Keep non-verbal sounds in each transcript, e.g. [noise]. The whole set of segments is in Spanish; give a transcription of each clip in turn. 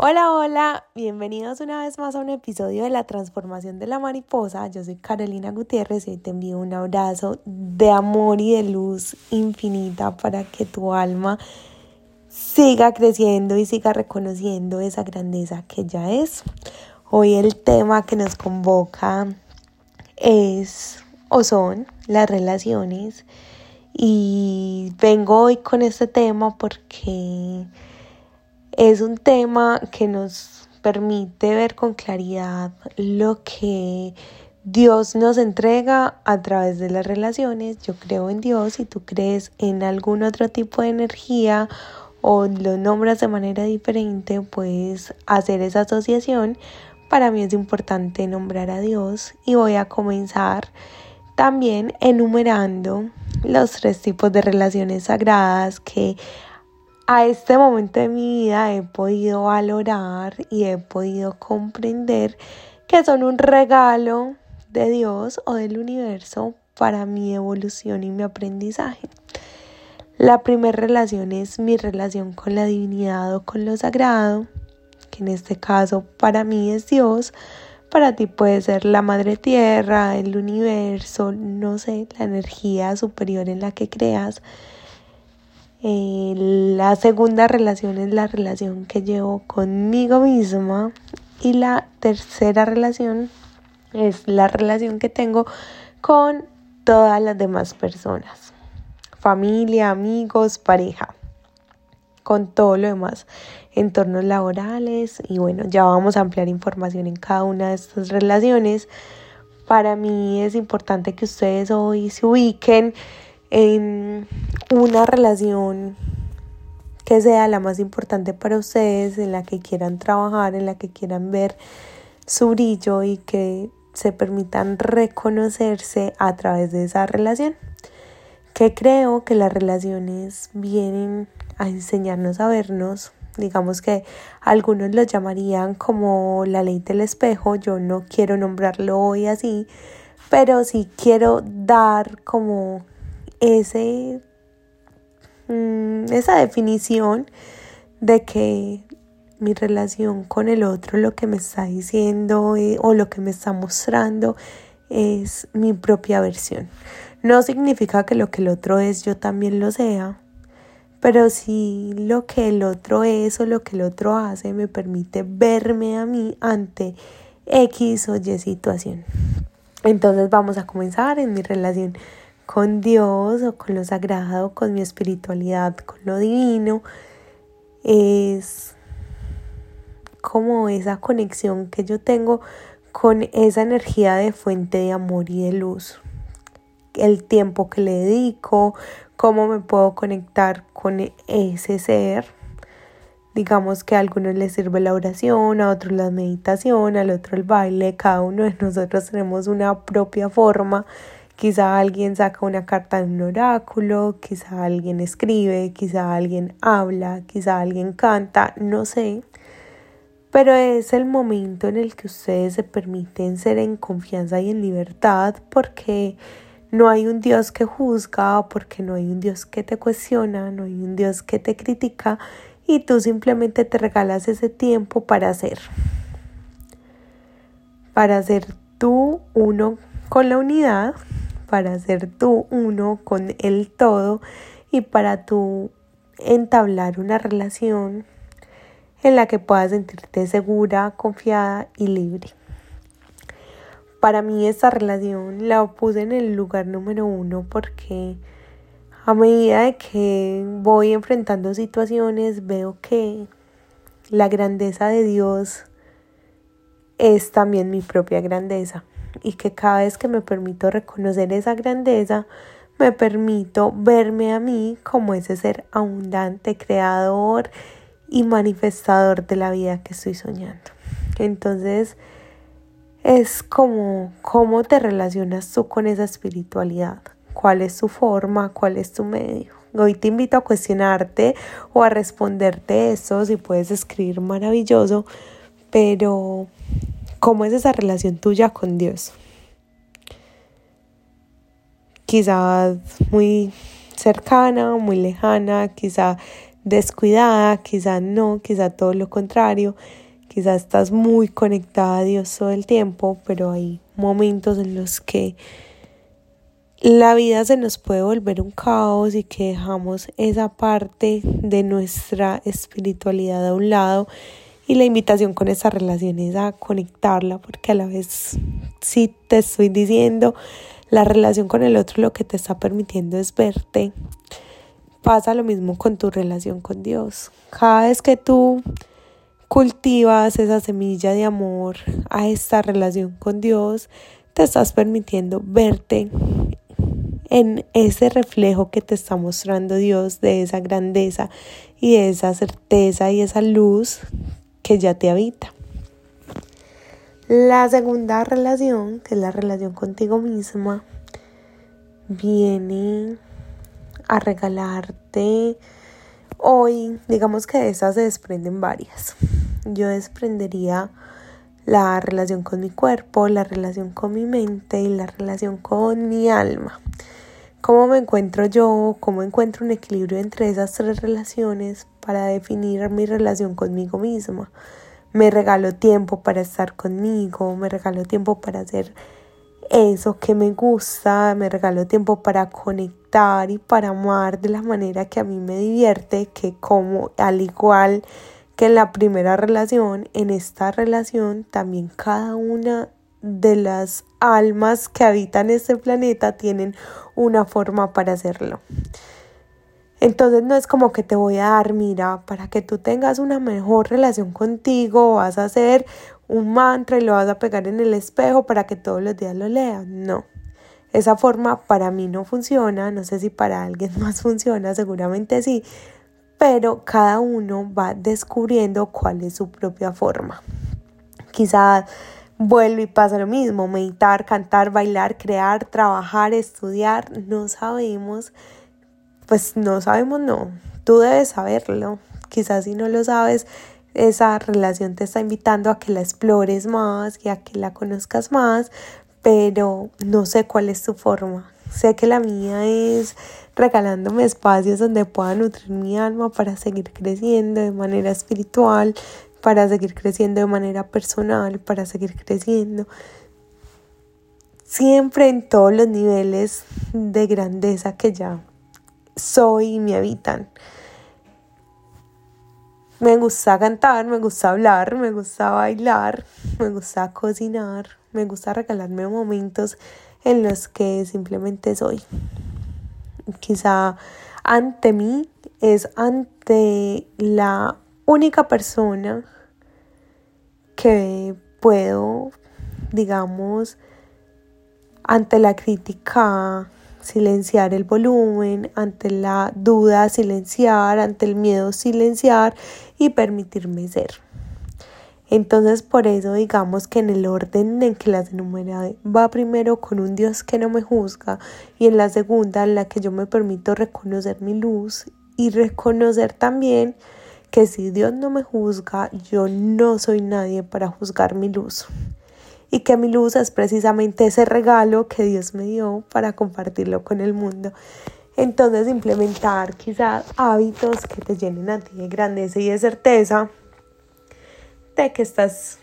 Hola, hola, bienvenidos una vez más a un episodio de la transformación de la mariposa. Yo soy Carolina Gutiérrez y te envío un abrazo de amor y de luz infinita para que tu alma siga creciendo y siga reconociendo esa grandeza que ya es. Hoy el tema que nos convoca es o son las relaciones y vengo hoy con este tema porque es un tema que nos permite ver con claridad lo que Dios nos entrega a través de las relaciones. Yo creo en Dios y tú crees en algún otro tipo de energía o lo nombras de manera diferente, puedes hacer esa asociación. Para mí es importante nombrar a Dios y voy a comenzar también enumerando los tres tipos de relaciones sagradas que a este momento de mi vida he podido valorar y he podido comprender que son un regalo de Dios o del universo para mi evolución y mi aprendizaje. La primera relación es mi relación con la divinidad o con lo sagrado, que en este caso para mí es Dios, para ti puede ser la madre tierra, el universo, no sé, la energía superior en la que creas eh, la segunda relación es la relación que llevo conmigo misma. Y la tercera relación es la relación que tengo con todas las demás personas. Familia, amigos, pareja. Con todo lo demás. Entornos laborales. Y bueno, ya vamos a ampliar información en cada una de estas relaciones. Para mí es importante que ustedes hoy se ubiquen en una relación que sea la más importante para ustedes, en la que quieran trabajar, en la que quieran ver su brillo y que se permitan reconocerse a través de esa relación. Que creo que las relaciones vienen a enseñarnos a vernos. Digamos que algunos lo llamarían como la ley del espejo. Yo no quiero nombrarlo hoy así, pero sí quiero dar como ese, mm, esa definición de que mi relación con el otro, lo que me está diciendo eh, o lo que me está mostrando es mi propia versión. No significa que lo que el otro es yo también lo sea, pero si lo que el otro es o lo que el otro hace me permite verme a mí ante X o Y situación. Entonces vamos a comenzar en mi relación con Dios o con lo sagrado, con mi espiritualidad, con lo divino, es como esa conexión que yo tengo con esa energía de fuente de amor y de luz. El tiempo que le dedico, cómo me puedo conectar con ese ser. Digamos que a algunos les sirve la oración, a otros la meditación, al otro el baile. Cada uno de nosotros tenemos una propia forma Quizá alguien saca una carta de un oráculo, quizá alguien escribe, quizá alguien habla, quizá alguien canta, no sé. Pero es el momento en el que ustedes se permiten ser en confianza y en libertad porque no hay un Dios que juzga, porque no hay un Dios que te cuestiona, no hay un Dios que te critica y tú simplemente te regalas ese tiempo para ser. Para ser tú uno con la unidad para ser tú uno con el todo y para tú entablar una relación en la que puedas sentirte segura, confiada y libre. Para mí esta relación la puse en el lugar número uno porque a medida de que voy enfrentando situaciones veo que la grandeza de Dios es también mi propia grandeza y que cada vez que me permito reconocer esa grandeza, me permito verme a mí como ese ser abundante, creador y manifestador de la vida que estoy soñando. Entonces, es como cómo te relacionas tú con esa espiritualidad, cuál es tu forma, cuál es tu medio. Hoy te invito a cuestionarte o a responderte eso, si puedes escribir maravilloso, pero ¿Cómo es esa relación tuya con Dios? Quizás muy cercana, muy lejana, quizá descuidada, quizá no, quizá todo lo contrario, quizá estás muy conectada a Dios todo el tiempo, pero hay momentos en los que la vida se nos puede volver un caos y que dejamos esa parte de nuestra espiritualidad a un lado y la invitación con esa relación es a conectarla porque a la vez si te estoy diciendo la relación con el otro lo que te está permitiendo es verte. Pasa lo mismo con tu relación con Dios. Cada vez que tú cultivas esa semilla de amor a esta relación con Dios te estás permitiendo verte en ese reflejo que te está mostrando Dios de esa grandeza y de esa certeza y esa luz que ya te habita. La segunda relación, que es la relación contigo misma, viene a regalarte hoy, digamos que de esas se desprenden varias. Yo desprendería la relación con mi cuerpo, la relación con mi mente y la relación con mi alma. ¿Cómo me encuentro yo? ¿Cómo encuentro un equilibrio entre esas tres relaciones para definir mi relación conmigo misma? Me regalo tiempo para estar conmigo, me regalo tiempo para hacer eso que me gusta, me regalo tiempo para conectar y para amar de la manera que a mí me divierte, que como al igual que en la primera relación, en esta relación también cada una de las almas que habitan este planeta tienen una forma para hacerlo. Entonces no es como que te voy a dar, mira, para que tú tengas una mejor relación contigo, vas a hacer un mantra y lo vas a pegar en el espejo para que todos los días lo leas. No, esa forma para mí no funciona, no sé si para alguien [laughs] más funciona, seguramente sí, pero cada uno va descubriendo cuál es su propia forma. Quizás vuelve y pasa lo mismo, meditar, cantar, bailar, crear, trabajar, estudiar, no sabemos, pues no sabemos, no, tú debes saberlo, quizás si no lo sabes, esa relación te está invitando a que la explores más y a que la conozcas más, pero no sé cuál es tu forma. Sé que la mía es regalándome espacios donde pueda nutrir mi alma para seguir creciendo de manera espiritual, para seguir creciendo de manera personal, para seguir creciendo siempre en todos los niveles de grandeza que ya soy y me habitan. Me gusta cantar, me gusta hablar, me gusta bailar, me gusta cocinar, me gusta regalarme momentos en los que simplemente soy. Quizá ante mí es ante la única persona que puedo, digamos, ante la crítica silenciar el volumen, ante la duda silenciar, ante el miedo silenciar y permitirme ser. Entonces por eso digamos que en el orden en que las enumeré va primero con un Dios que no me juzga y en la segunda en la que yo me permito reconocer mi luz y reconocer también que si Dios no me juzga, yo no soy nadie para juzgar mi luz. Y que mi luz es precisamente ese regalo que Dios me dio para compartirlo con el mundo. Entonces implementar quizás hábitos que te llenen a ti de grandeza y de certeza de que estás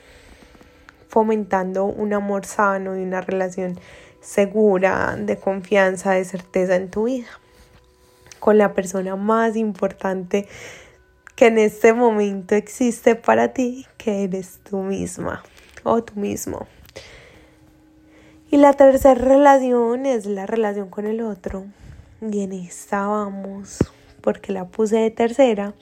fomentando un amor sano y una relación segura, de confianza, de certeza en tu vida, con la persona más importante que en este momento existe para ti, que eres tú misma o tú mismo. Y la tercera relación es la relación con el otro. Y en esta vamos, porque la puse de tercera,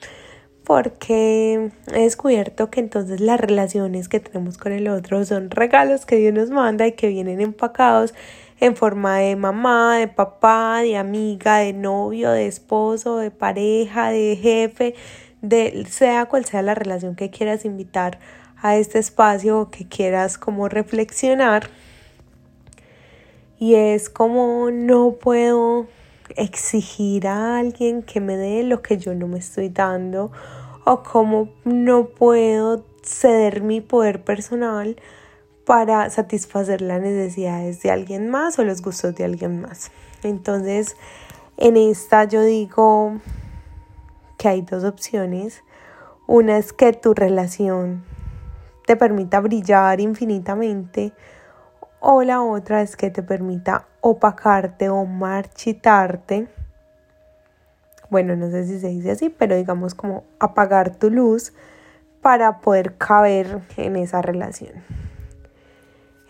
porque he descubierto que entonces las relaciones que tenemos con el otro son regalos que Dios nos manda y que vienen empacados en forma de mamá, de papá, de amiga, de novio, de esposo, de pareja, de jefe, de sea cual sea la relación que quieras invitar a este espacio o que quieras como reflexionar. Y es como no puedo exigir a alguien que me dé lo que yo no me estoy dando o como no puedo ceder mi poder personal para satisfacer las necesidades de alguien más o los gustos de alguien más. Entonces, en esta yo digo, que hay dos opciones. Una es que tu relación te permita brillar infinitamente o la otra es que te permita opacarte o marchitarte. Bueno, no sé si se dice así, pero digamos como apagar tu luz para poder caber en esa relación.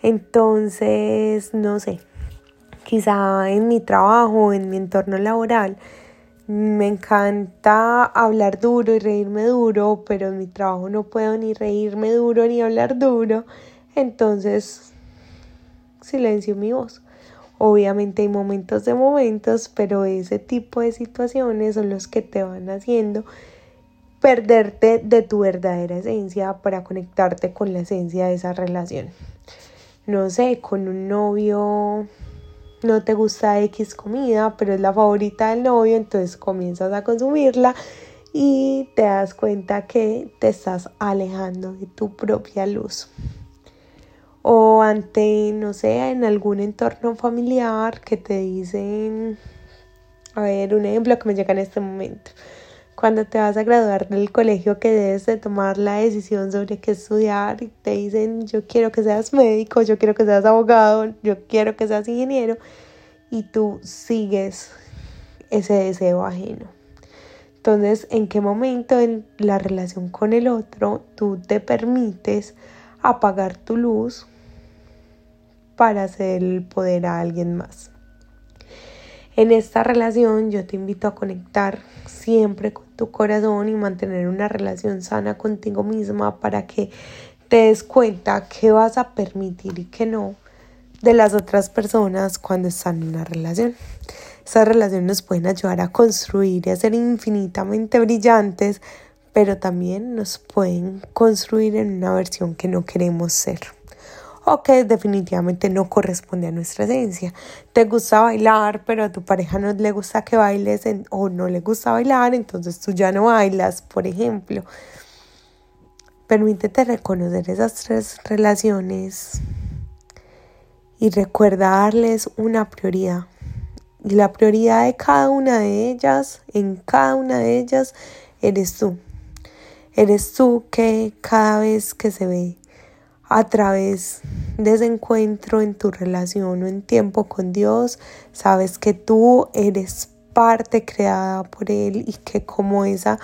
Entonces, no sé, quizá en mi trabajo, en mi entorno laboral, me encanta hablar duro y reírme duro, pero en mi trabajo no puedo ni reírme duro ni hablar duro. Entonces, silencio mi voz. Obviamente hay momentos de momentos, pero ese tipo de situaciones son los que te van haciendo perderte de tu verdadera esencia para conectarte con la esencia de esa relación. No sé, con un novio no te gusta X comida, pero es la favorita del novio, entonces comienzas a consumirla y te das cuenta que te estás alejando de tu propia luz. O ante, no sé, en algún entorno familiar que te dicen, a ver, un ejemplo que me llega en este momento cuando te vas a graduar del colegio que debes de tomar la decisión sobre qué estudiar y te dicen yo quiero que seas médico, yo quiero que seas abogado, yo quiero que seas ingeniero y tú sigues ese deseo ajeno. Entonces, ¿en qué momento en la relación con el otro tú te permites apagar tu luz para hacer el poder a alguien más? En esta relación yo te invito a conectar siempre con tu corazón y mantener una relación sana contigo misma para que te des cuenta qué vas a permitir y qué no de las otras personas cuando están en una relación. Esas relaciones nos pueden ayudar a construir y a ser infinitamente brillantes, pero también nos pueden construir en una versión que no queremos ser o que definitivamente no corresponde a nuestra esencia. Te gusta bailar, pero a tu pareja no le gusta que bailes o no le gusta bailar, entonces tú ya no bailas, por ejemplo. Permítete reconocer esas tres relaciones y recuerda darles una prioridad. Y la prioridad de cada una de ellas, en cada una de ellas, eres tú. Eres tú que cada vez que se ve a través de ese encuentro en tu relación o en tiempo con Dios, sabes que tú eres parte creada por Él y que como esa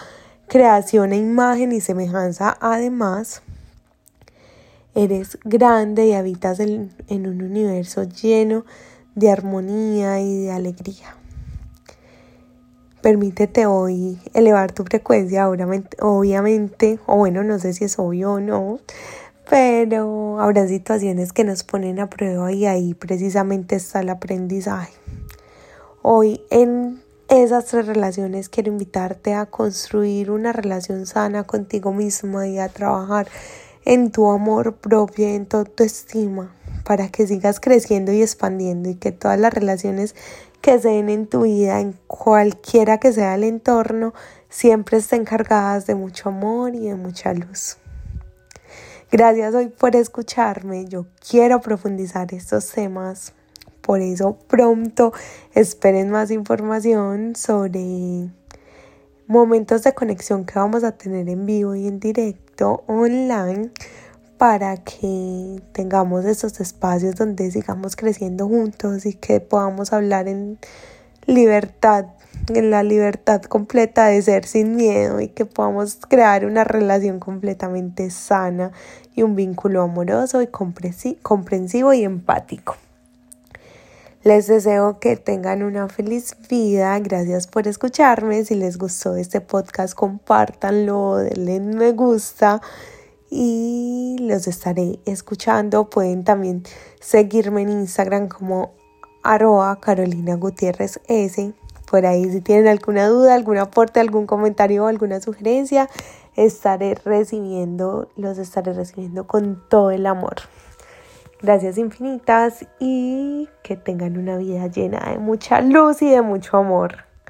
creación e imagen y semejanza además, eres grande y habitas en, en un universo lleno de armonía y de alegría. Permítete hoy elevar tu frecuencia, obviamente, obviamente, o bueno, no sé si es obvio o no, pero habrá situaciones que nos ponen a prueba y ahí precisamente está el aprendizaje. Hoy en esas tres relaciones quiero invitarte a construir una relación sana contigo misma y a trabajar en tu amor propio en tu autoestima para que sigas creciendo y expandiendo y que todas las relaciones que se den en tu vida, en cualquiera que sea el entorno, siempre estén cargadas de mucho amor y de mucha luz. Gracias hoy por escucharme. Yo quiero profundizar estos temas. Por eso pronto esperen más información sobre momentos de conexión que vamos a tener en vivo y en directo online para que tengamos estos espacios donde sigamos creciendo juntos y que podamos hablar en libertad en la libertad completa de ser sin miedo y que podamos crear una relación completamente sana y un vínculo amoroso y comprensivo y empático. Les deseo que tengan una feliz vida. Gracias por escucharme. Si les gustó este podcast, compártanlo, denle me gusta y los estaré escuchando. Pueden también seguirme en Instagram como arroba Carolina Gutiérrez S por ahí si tienen alguna duda, algún aporte, algún comentario o alguna sugerencia, estaré recibiendo, los estaré recibiendo con todo el amor. Gracias infinitas y que tengan una vida llena de mucha luz y de mucho amor.